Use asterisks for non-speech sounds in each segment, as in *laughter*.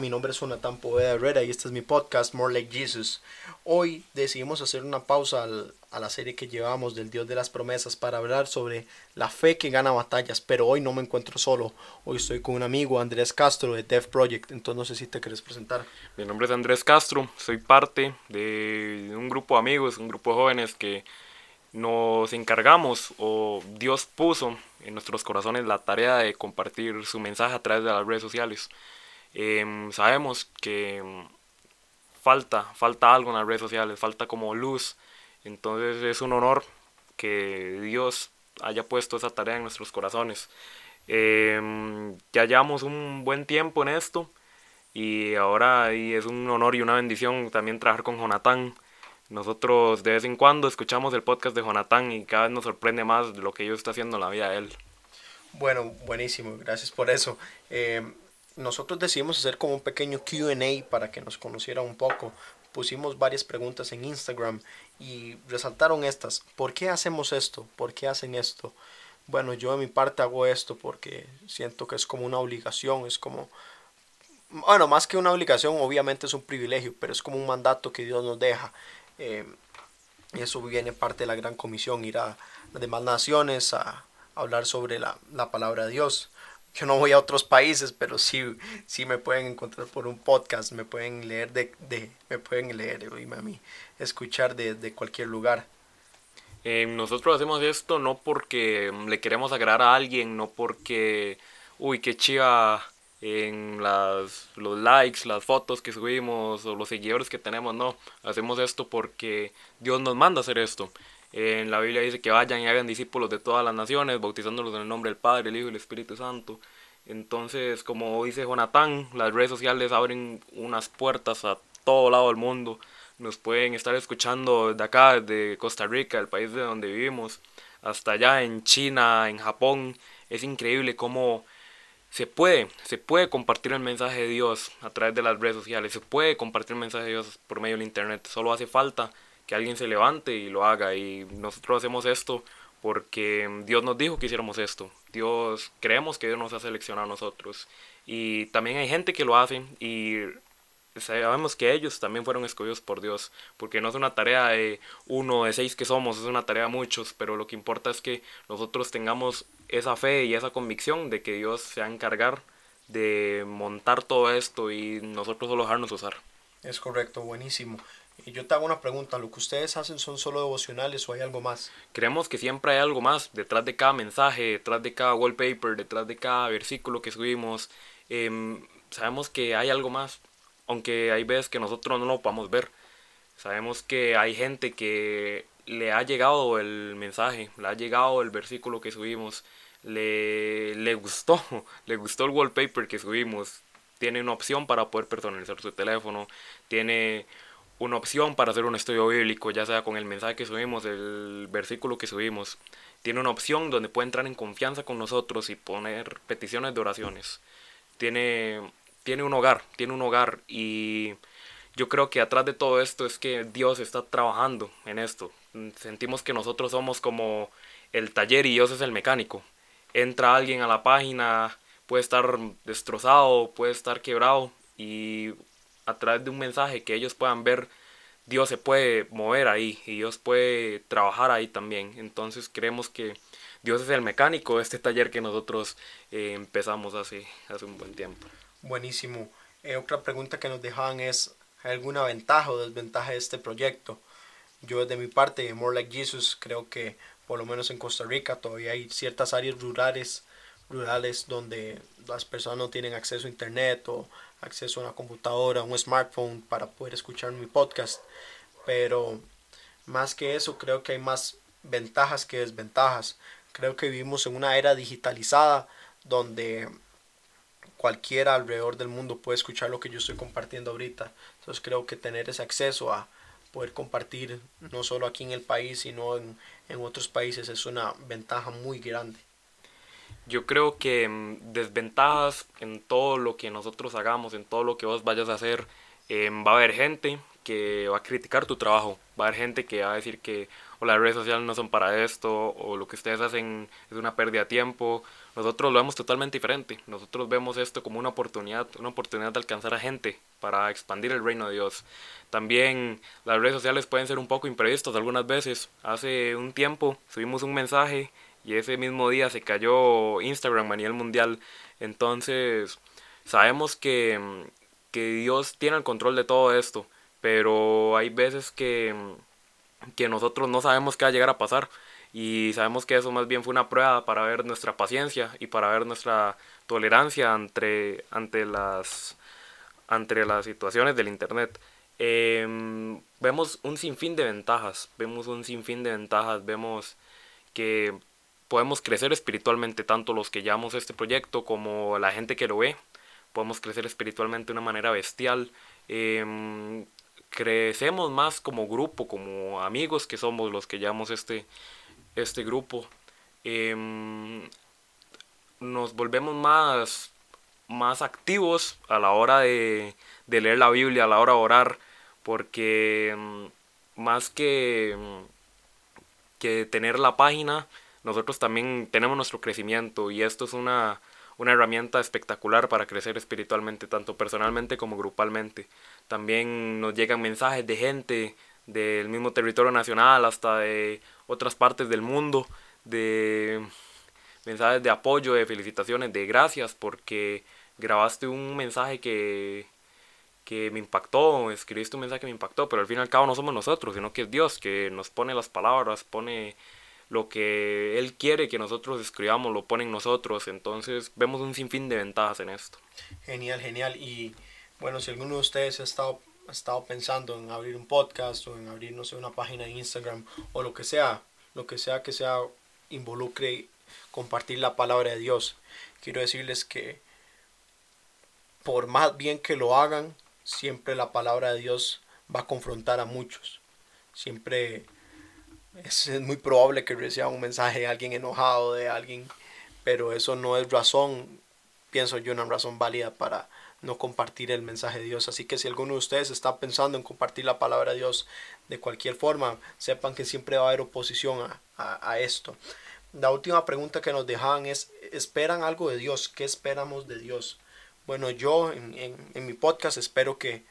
Mi nombre es Jonathan Poveda Herrera y este es mi podcast More Like Jesus. Hoy decidimos hacer una pausa a la serie que llevamos del Dios de las Promesas para hablar sobre la fe que gana batallas, pero hoy no me encuentro solo. Hoy estoy con un amigo, Andrés Castro, de Dev Project, entonces no sé si te quieres presentar. Mi nombre es Andrés Castro, soy parte de un grupo de amigos, un grupo de jóvenes que nos encargamos o Dios puso en nuestros corazones la tarea de compartir su mensaje a través de las redes sociales. Em, sabemos que falta, falta algo en las redes sociales, falta como luz. Entonces es un honor que Dios haya puesto esa tarea en nuestros corazones. Em, ya llevamos un buen tiempo en esto y ahora y es un honor y una bendición también trabajar con Jonathan. Nosotros de vez en cuando escuchamos el podcast de Jonathan y cada vez nos sorprende más lo que Dios está haciendo en la vida de él. Bueno, buenísimo, gracias por eso. Em, nosotros decidimos hacer como un pequeño QA para que nos conociera un poco. Pusimos varias preguntas en Instagram y resaltaron estas. ¿Por qué hacemos esto? ¿Por qué hacen esto? Bueno, yo de mi parte hago esto porque siento que es como una obligación, es como... Bueno, más que una obligación, obviamente es un privilegio, pero es como un mandato que Dios nos deja. Eh, eso viene parte de la gran comisión, ir a las demás naciones a, hablar sobre la, la palabra de Dios yo no voy a otros países, pero sí, sí me pueden encontrar por un podcast, me pueden leer de, de me pueden leer, a mí, escuchar de, de cualquier lugar. Eh, nosotros hacemos esto no porque le queremos agradar a alguien, no porque, uy, qué chiva en las, los likes, las fotos que subimos o los seguidores que tenemos, no, hacemos esto porque Dios nos manda hacer esto. En la Biblia dice que vayan y hagan discípulos de todas las naciones, bautizándolos en el nombre del Padre, el Hijo y el Espíritu Santo. Entonces, como dice Jonathan, las redes sociales abren unas puertas a todo lado del mundo. Nos pueden estar escuchando de acá, de Costa Rica, el país de donde vivimos, hasta allá en China, en Japón. Es increíble cómo se puede, se puede compartir el mensaje de Dios a través de las redes sociales, se puede compartir el mensaje de Dios por medio del Internet. Solo hace falta que alguien se levante y lo haga. Y nosotros hacemos esto porque Dios nos dijo que hiciéramos esto. Dios, creemos que Dios nos ha seleccionado a nosotros. Y también hay gente que lo hace y sabemos que ellos también fueron escogidos por Dios, porque no es una tarea de uno, de seis que somos, es una tarea de muchos, pero lo que importa es que nosotros tengamos esa fe y esa convicción de que Dios se va a encargar de montar todo esto y nosotros solo dejarnos usar. Es correcto, buenísimo. Y yo te hago una pregunta, ¿lo que ustedes hacen son solo devocionales o hay algo más? Creemos que siempre hay algo más detrás de cada mensaje, detrás de cada wallpaper, detrás de cada versículo que subimos. Em, sabemos que hay algo más, aunque hay veces que nosotros no lo podamos ver. Sabemos que hay gente que le ha llegado el mensaje, le ha llegado el versículo que subimos, le, le gustó, *laughs* le gustó el wallpaper que subimos. Tiene una opción para poder personalizar su teléfono, tiene una opción para hacer un estudio bíblico, ya sea con el mensaje que subimos, el versículo que subimos. Tiene una opción donde puede entrar en confianza con nosotros y poner peticiones de oraciones. Tiene, tiene un hogar, tiene un hogar y yo creo que atrás de todo esto es que Dios está trabajando en esto. Sentimos que nosotros somos como el taller y Dios es el mecánico. Entra alguien a la página, puede estar destrozado, puede estar quebrado y a través de un mensaje que ellos puedan ver, Dios se puede mover ahí y Dios puede trabajar ahí también. Entonces creemos que Dios es el mecánico de este taller que nosotros eh, empezamos hace, hace un buen tiempo. Buenísimo. Eh, otra pregunta que nos dejaban es, ¿hay alguna ventaja o desventaja de este proyecto? Yo de mi parte, More Like Jesus, creo que por lo menos en Costa Rica todavía hay ciertas áreas rurales, rurales donde las personas no tienen acceso a internet o acceso a una computadora, un smartphone para poder escuchar mi podcast. Pero más que eso, creo que hay más ventajas que desventajas. Creo que vivimos en una era digitalizada donde cualquiera alrededor del mundo puede escuchar lo que yo estoy compartiendo ahorita. Entonces creo que tener ese acceso a poder compartir no solo aquí en el país, sino en, en otros países es una ventaja muy grande. Yo creo que mm, desventajas en todo lo que nosotros hagamos, en todo lo que vos vayas a hacer, em, va a haber gente que va a criticar tu trabajo, va a haber gente que va a decir que o las redes sociales no son para esto, o lo que ustedes hacen es una pérdida de tiempo, nosotros lo vemos totalmente diferente. Nosotros vemos esto como una oportunidad, una oportunidad de alcanzar a gente para expandir el reino de Dios. También las redes sociales pueden ser un poco imprevistas algunas veces. Hace un tiempo subimos un mensaje y ese mismo día se cayó Instagram a nivel mundial. Entonces, sabemos que, que Dios tiene el control de todo esto, pero hay veces que, que nosotros no sabemos qué va a llegar a pasar y sabemos que eso más bien fue una prueba para ver nuestra paciencia y para ver nuestra tolerancia ante, ante, las, ante las situaciones del Internet. Em, vemos un sinfín de ventajas, vemos un sinfín de ventajas, vemos que podemos crecer espiritualmente, tanto los que llevamos este proyecto como la gente que lo ve, podemos crecer espiritualmente de una manera bestial. Em, crecemos más como grupo, como amigos que somos los que llevamos este, este grupo. Em, nos volvemos más, más activos a la hora de, de, leer la Biblia, a la hora de orar, porque em, más que, que tener la página, nosotros también tenemos nuestro crecimiento y esto es una, una herramienta espectacular para crecer espiritualmente, tanto personalmente como grupalmente. También nos llegan mensajes de gente del mismo territorio nacional hasta de otras partes del mundo, de mensajes de apoyo, de felicitaciones, de gracias porque grabaste un mensaje que, que me impactó, escribiste un mensaje que me impactó, pero al fin y al cabo no somos nosotros, sino que es Dios que nos pone las palabras, pone lo que Él quiere que nosotros escribamos, lo pone en nosotros, entonces vemos un sinfín de ventajas en esto. Genial, genial, y bueno, si alguno de ustedes ha estado estado pensando en abrir un podcast o en abrir, no sé, una página de Instagram o lo que sea, lo que sea que sea involucre compartir la palabra de Dios. Quiero decirles que por más bien que lo hagan, siempre la palabra de Dios va a confrontar a muchos. Siempre es, muy probable que reciba un mensaje de alguien enojado, de alguien, pero eso no es razón, pienso yo, una razón válida para no compartir el mensaje de Dios. Así que si alguno de ustedes está pensando en compartir la palabra de Dios de cualquier forma, sepan que siempre va a haber oposición a, esto. La última pregunta que nos dejaban es, ¿esperan algo de Dios? ¿Qué esperamos de Dios? Bueno, yo en, mi podcast espero que,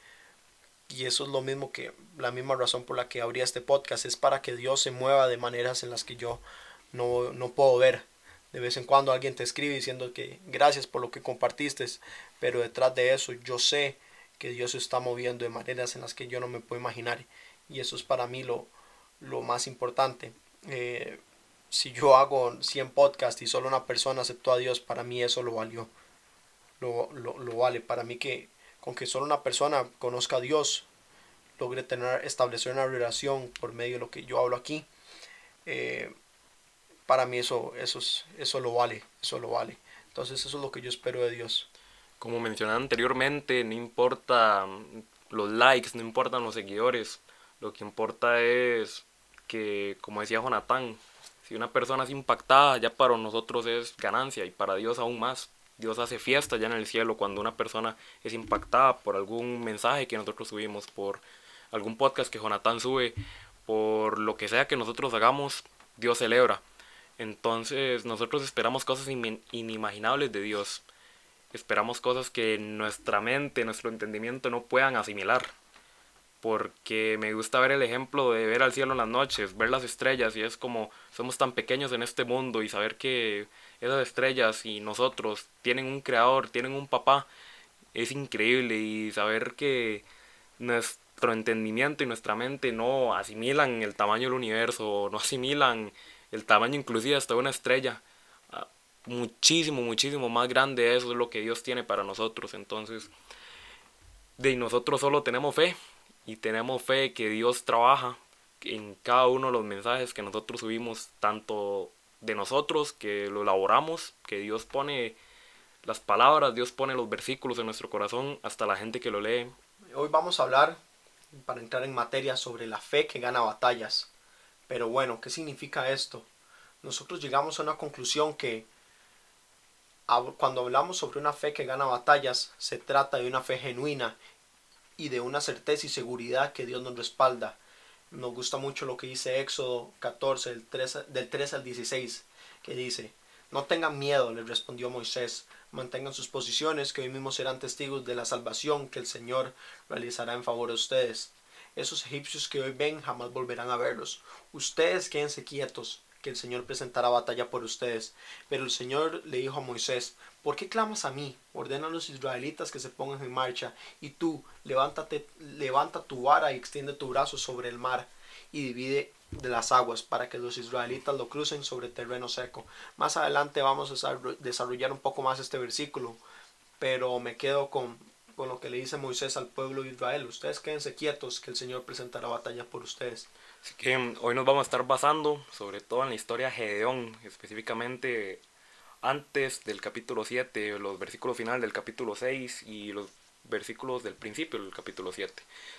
y eso es lo mismo que la misma razón por la que abrí este podcast, es para que Dios se mueva de maneras en las que yo no, no puedo ver. De vez en cuando alguien te escribe diciendo que gracias por lo que compartiste, pero detrás de eso yo sé que Dios se está moviendo de maneras en las que yo no me puedo imaginar. Y eso es para mí lo, lo más importante. Eh, si yo hago 100 podcasts y solo una persona aceptó a Dios, para mí eso lo valió. Lo, lo, lo, vale. Para mí que con que solo una persona conozca a Dios, logre tener, establecer una relación por medio de lo que yo hablo aquí, eh, para mí eso, eso, eso lo vale, eso lo vale. Entonces eso es lo que yo espero de Dios. Como mencioné anteriormente, no importa los likes, no importan los seguidores, lo que importa es que, como decía Jonathan, si una persona es impactada, ya para nosotros es ganancia y para Dios aún más. Dios hace fiesta ya en el cielo cuando una persona es impactada por algún mensaje que nosotros subimos, por algún podcast que Jonathan sube, por lo que sea que nosotros hagamos, Dios celebra. Entonces nosotros esperamos cosas inimaginables de Dios. Esperamos cosas que nuestra mente, nuestro entendimiento no puedan asimilar. Porque me gusta ver el ejemplo de ver al cielo en las noches, ver las estrellas y es como somos tan pequeños en este mundo y saber que esas estrellas y nosotros tienen un creador, tienen un papá, es increíble y saber que nuestro entendimiento y nuestra mente no asimilan el tamaño del universo, no asimilan el tamaño inclusive hasta una estrella. Ah, muchísimo, muchísimo más grande eso es lo que Dios tiene para nosotros. Entonces, de nosotros solo tenemos fe y tenemos fe que Dios trabaja en cada uno de los mensajes que nosotros subimos, tanto de nosotros que lo elaboramos, que Dios pone las palabras, Dios pone los versículos en nuestro corazón, hasta la gente que lo lee. Hoy vamos a hablar, para entrar en materia, sobre la fe que gana batallas. Pero bueno, ¿qué significa esto? Nosotros llegamos a una conclusión que cuando hablamos sobre una fe que gana batallas, se trata de una fe genuina y de una certeza y seguridad que Dios nos respalda. Nos gusta mucho lo que dice Éxodo 14, del 3, del 3 al 16, que dice, No tengan miedo, le respondió Moisés, mantengan sus posiciones, que hoy mismo serán testigos de la salvación que el Señor realizará en favor de ustedes. Esos egipcios que hoy ven jamás volverán a verlos. Ustedes quédense quietos, que el Señor presentará batalla por ustedes. Pero el Señor le dijo a Moisés, ¿por qué clamas a mí? Ordena a los israelitas que se pongan en marcha, y tú, levántate, levanta tu vara y extiende tu brazo sobre el mar, y divide de las aguas para que los israelitas lo crucen sobre terreno seco. Más adelante vamos a desarrollar un poco más este versículo, pero me quedo con, con lo que le dice Moisés al pueblo de Israel. Ustedes quédense quietos que el Señor presentará batalla por ustedes. Así que hoy nos vamos a estar basando sobre todo en la historia de Gedeón, específicamente antes del capítulo 7, los versículos finales del capítulo 6 y los versículos del principio del capítulo 7.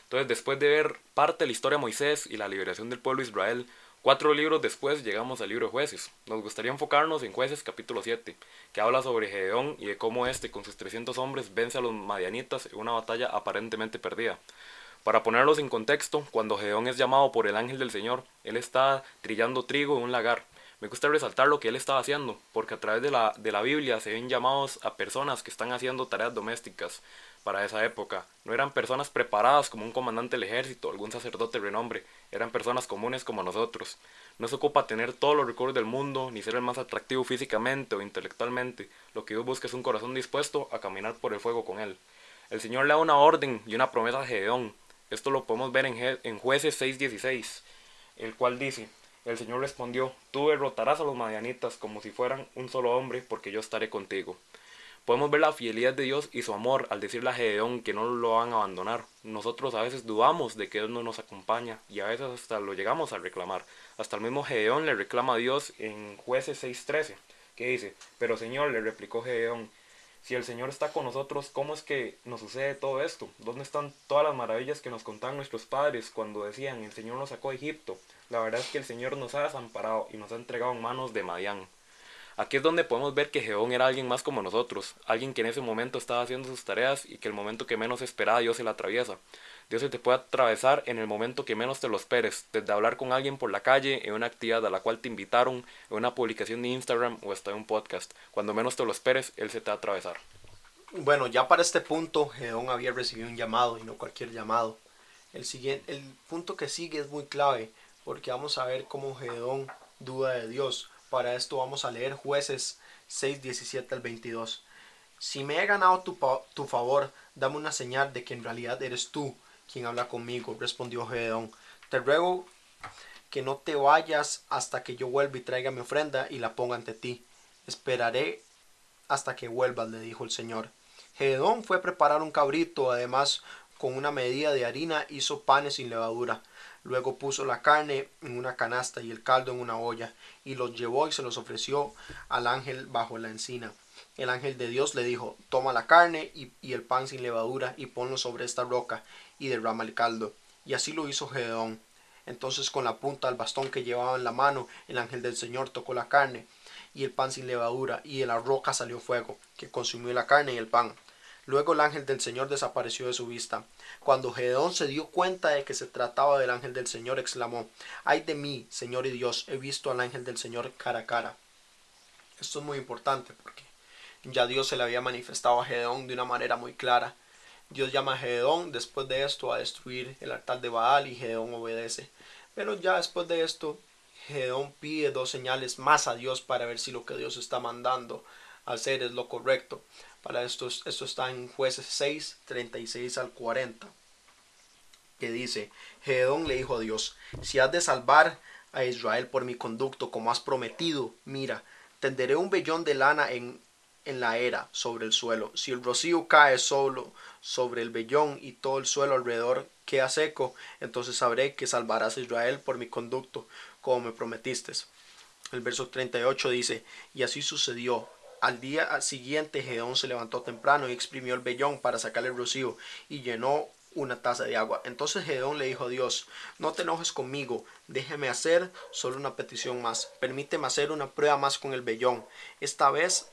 Entonces, después de ver parte de la historia de Moisés y la liberación del pueblo de Israel, cuatro libros después llegamos al libro de jueces. Nos gustaría enfocarnos en jueces capítulo 7, que habla sobre Gedeón y de cómo éste con sus 300 hombres vence a los madianitas en una batalla aparentemente perdida. Para ponerlos en contexto, cuando Gedeón es llamado por el ángel del Señor, él está trillando trigo en un lagar. Me gusta resaltar lo que él estaba haciendo, porque a través de la, de la Biblia se ven llamados a personas que están haciendo tareas domésticas para esa época. No eran personas preparadas como un comandante del ejército algún sacerdote de renombre, eran personas comunes como nosotros. No se ocupa tener todos los recuerdos del mundo, ni ser el más atractivo físicamente o intelectualmente. Lo que Dios busca es un corazón dispuesto a caminar por el fuego con él. El Señor le da una orden y una promesa a Gedeón, esto lo podemos ver en, en jueces 6.16, el cual dice, el Señor respondió, tú derrotarás a los madianitas como si fueran un solo hombre, porque yo estaré contigo. Podemos ver la fidelidad de Dios y su amor al decirle a Gedeón que no lo van a abandonar. Nosotros a veces dudamos de que Dios no nos acompaña y a veces hasta lo llegamos a reclamar. Hasta el mismo Gedeón le reclama a Dios en jueces 6.13, que dice, pero Señor, le replicó Gedeón, si el Señor está con nosotros, ¿cómo es que nos sucede todo esto? ¿Dónde están todas las maravillas que nos contaban nuestros padres cuando decían, el Señor nos sacó de Egipto? La verdad es que el Señor nos ha desamparado y nos ha entregado en manos de Madián. Aquí es donde podemos ver que Geón era alguien más como nosotros, alguien que en ese momento estaba haciendo sus tareas y que el momento que menos esperaba Dios se la atraviesa. Dios se te puede atravesar en el momento que menos te lo esperes, desde hablar con alguien por la calle, en una actividad a la cual te invitaron, en una publicación de Instagram o hasta en un podcast. Cuando menos te lo esperes, Él se te va a atravesar. Bueno, ya para este punto, Gedeón había recibido un llamado y no cualquier llamado. El, siguiente, el punto que sigue es muy clave, porque vamos a ver cómo Gedeón duda de Dios. Para esto vamos a leer jueces 6, 17 al 22. Si me he ganado tu, tu favor, dame una señal de que en realidad eres tú quien habla conmigo, respondió Gedeón. Te ruego que no te vayas hasta que yo vuelva y traiga mi ofrenda y la ponga ante ti. Esperaré hasta que vuelvas, le dijo el Señor. Gedeón fue a preparar un cabrito, además con una medida de harina hizo panes sin levadura. Luego puso la carne en una canasta y el caldo en una olla, y los llevó y se los ofreció al ángel bajo la encina. El ángel de Dios le dijo, toma la carne y, y el pan sin levadura y ponlo sobre esta roca, y derrama el caldo. Y así lo hizo Gedeón. Entonces con la punta del bastón que llevaba en la mano, el ángel del Señor tocó la carne y el pan sin levadura, y de la roca salió fuego, que consumió la carne y el pan. Luego el ángel del Señor desapareció de su vista. Cuando Gedeón se dio cuenta de que se trataba del ángel del Señor, exclamó, Ay de mí, Señor y Dios, he visto al ángel del Señor cara a cara. Esto es muy importante porque ya Dios se le había manifestado a Gedeón de una manera muy clara. Dios llama a Gedeón después de esto a destruir el altar de Baal y Gedeón obedece. Pero ya después de esto, Gedeón pide dos señales más a Dios para ver si lo que Dios está mandando hacer es lo correcto. Para esto, esto está en jueces 6, 36 al 40, que dice, Gedeón le dijo a Dios, si has de salvar a Israel por mi conducto como has prometido, mira, tenderé un vellón de lana en en la era sobre el suelo. Si el rocío cae solo sobre el vellón y todo el suelo alrededor queda seco, entonces sabré que salvarás a Israel por mi conducto, como me prometiste. El verso 38 dice, y así sucedió. Al día siguiente Gedeón se levantó temprano y exprimió el vellón para sacar el rocío y llenó una taza de agua. Entonces Gedeón le dijo a Dios, no te enojes conmigo, déjeme hacer solo una petición más, permíteme hacer una prueba más con el vellón. Esta vez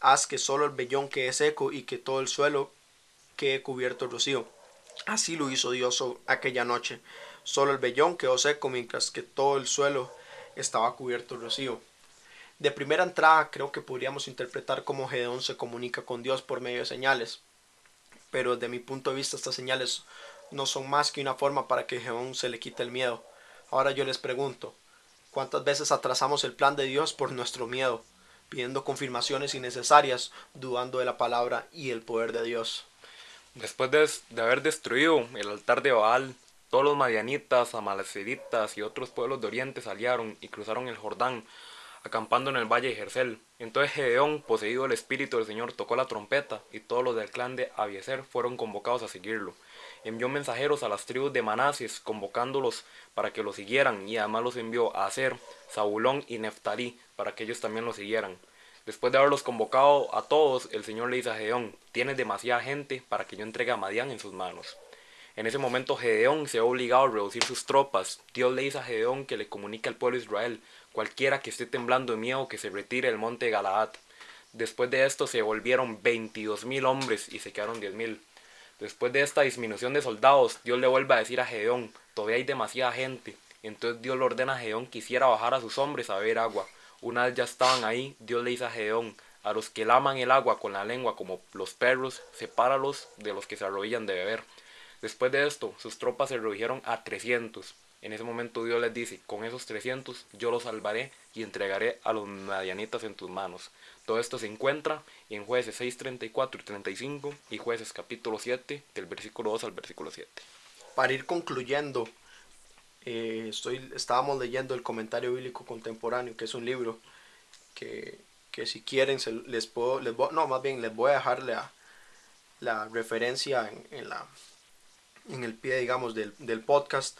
haz que solo el vellón quede seco y que todo el suelo quede cubierto de rocío. Así lo hizo Dios aquella noche. Solo el vellón quedó seco mientras que todo el suelo estaba cubierto de rocío. De primera entrada creo que podríamos interpretar cómo Gedeón se comunica con Dios por medio de señales, pero desde mi punto de vista estas señales no son más que una forma para que Gedeón se le quite el miedo. Ahora yo les pregunto, ¿cuántas veces atrasamos el plan de Dios por nuestro miedo, pidiendo confirmaciones innecesarias, dudando de la palabra y el poder de Dios? Después de, de haber destruido el altar de Baal, todos los madianitas, amaleciditas y otros pueblos de Oriente salieron y cruzaron el Jordán acampando en el valle de Jercel. Entonces Gedeón, poseído del Espíritu del Señor, tocó la trompeta, y todos los del clan de Abieser fueron convocados a seguirlo. Envió mensajeros a las tribus de Manases, convocándolos para que lo siguieran, y además los envió a Aser, Zabulón y Neftalí, para que ellos también lo siguieran. Después de haberlos convocado a todos, el Señor le dice a Gedeón, tienes demasiada gente para que yo entregue a Madián en sus manos. En ese momento Gedeón se ha obligado a reducir sus tropas. Dios le dice a Gedeón que le comunique al pueblo de Israel, cualquiera que esté temblando de miedo que se retire del monte de Galaad. Después de esto se volvieron veintidós mil hombres y se quedaron diez mil. Después de esta disminución de soldados, Dios le vuelve a decir a Gedeón, todavía hay demasiada gente. Entonces Dios le ordena a Gedeón que hiciera bajar a sus hombres a beber agua. Una vez ya estaban ahí, Dios le dice a Gedeón, a los que laman el agua con la lengua como los perros, sepáralos de los que se arrodillan de beber. Después de esto, sus tropas se redujeron a 300. En ese momento Dios les dice, con esos 300 yo los salvaré y entregaré a los madianitas en tus manos. Todo esto se encuentra en jueces 6, 34 y 35 y jueces capítulo 7 del versículo 2 al versículo 7. Para ir concluyendo, eh, estoy, estábamos leyendo el comentario bíblico contemporáneo, que es un libro que, que si quieren se, les puedo, les no, más bien les voy a dejar la, la referencia en, en la, en el pie, digamos, del, del podcast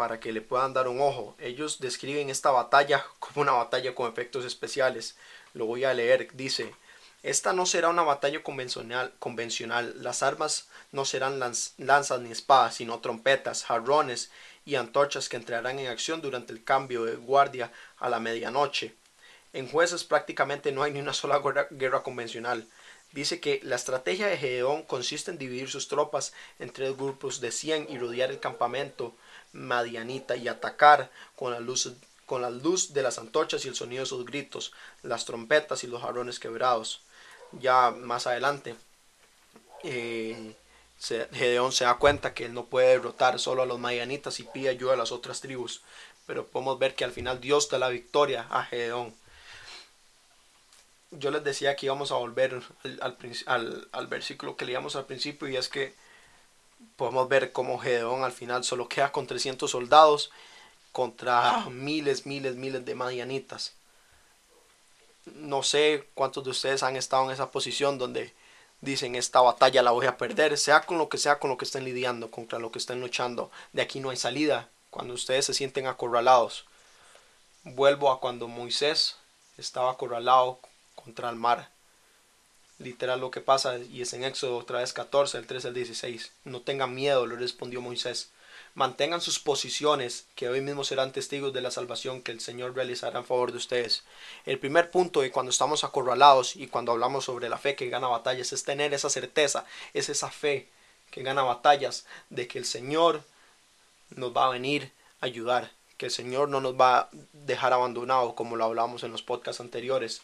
para que le puedan dar un ojo. Ellos describen esta batalla como una batalla con efectos especiales. Lo voy a leer. Dice, esta no será una batalla convencional. Las armas no serán lanzas ni espadas, sino trompetas, jarrones y antorchas que entrarán en acción durante el cambio de guardia a la medianoche. En jueces prácticamente no hay ni una sola guerra convencional. Dice que la estrategia de Gedeón consiste en dividir sus tropas en tres grupos de 100 y rodear el campamento madianita y atacar con la luz, con la luz de las antorchas y el sonido de sus gritos, las trompetas y los jarrones quebrados. Ya más adelante, eh, Gedeón se da cuenta que él no puede derrotar solo a los madianitas y pide ayuda a las otras tribus. Pero podemos ver que al final Dios da la victoria a Gedeón yo les decía que íbamos a volver al, al, versículo que leíamos al principio y es que podemos ver cómo Gedeón al final solo queda con 300 soldados contra miles, miles, miles de madianitas. No sé cuántos de ustedes han estado en esa posición donde dicen esta batalla la voy a perder, sea con lo que sea con lo que estén lidiando, contra lo que estén luchando. De aquí no hay salida. Cuando ustedes se sienten acorralados. Vuelvo a cuando Moisés estaba acorralado contra el mar. Literal lo que pasa y es en Éxodo otra vez 14, el 13 al 16. No tengan miedo, le respondió Moisés. Mantengan sus posiciones, que hoy mismo serán testigos de la salvación que el Señor realizará en favor de ustedes. El primer punto de cuando estamos acorralados y cuando hablamos sobre la fe que gana batallas es tener esa certeza, es esa fe que gana batallas de que el Señor nos va a venir a ayudar, que el Señor no nos va a dejar abandonados como lo hablamos en los podcasts anteriores.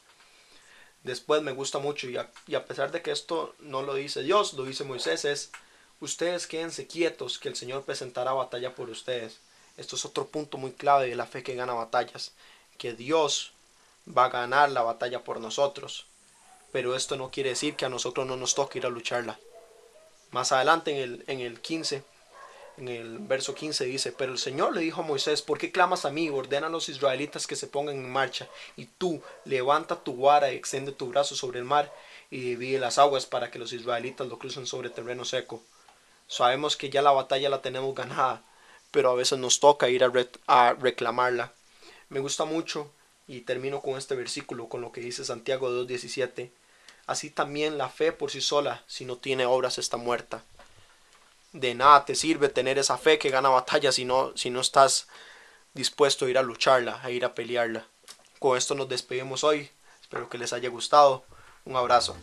Después me gusta mucho y a, pesar de que esto no lo dice Dios, lo dice Moisés, es ustedes quédense quietos que el Señor presentará batalla por ustedes. Esto es otro punto muy clave de la fe que gana batallas, que Dios va a ganar la batalla por nosotros. Pero esto no quiere decir que a nosotros no nos toque ir a lucharla. Más adelante en el, en el 15 en el verso 15 dice, pero el Señor le dijo a Moisés, ¿por qué clamas a mí? Ordena a los israelitas que se pongan en marcha, y tú levanta tu vara y extiende tu brazo sobre el mar y divide las aguas para que los israelitas lo crucen sobre terreno seco. Sabemos que ya la batalla la tenemos ganada, pero a veces nos toca ir a, a reclamarla. Me gusta mucho, y termino con este versículo, con lo que dice Santiago 2.17. Así también la fe por sí sola, si no tiene obras, está muerta de nada te sirve tener esa fe que gana batallas si no, si no estás dispuesto a ir a lucharla, a ir a pelearla. Con esto nos despedimos hoy. Espero que les haya gustado. Un abrazo.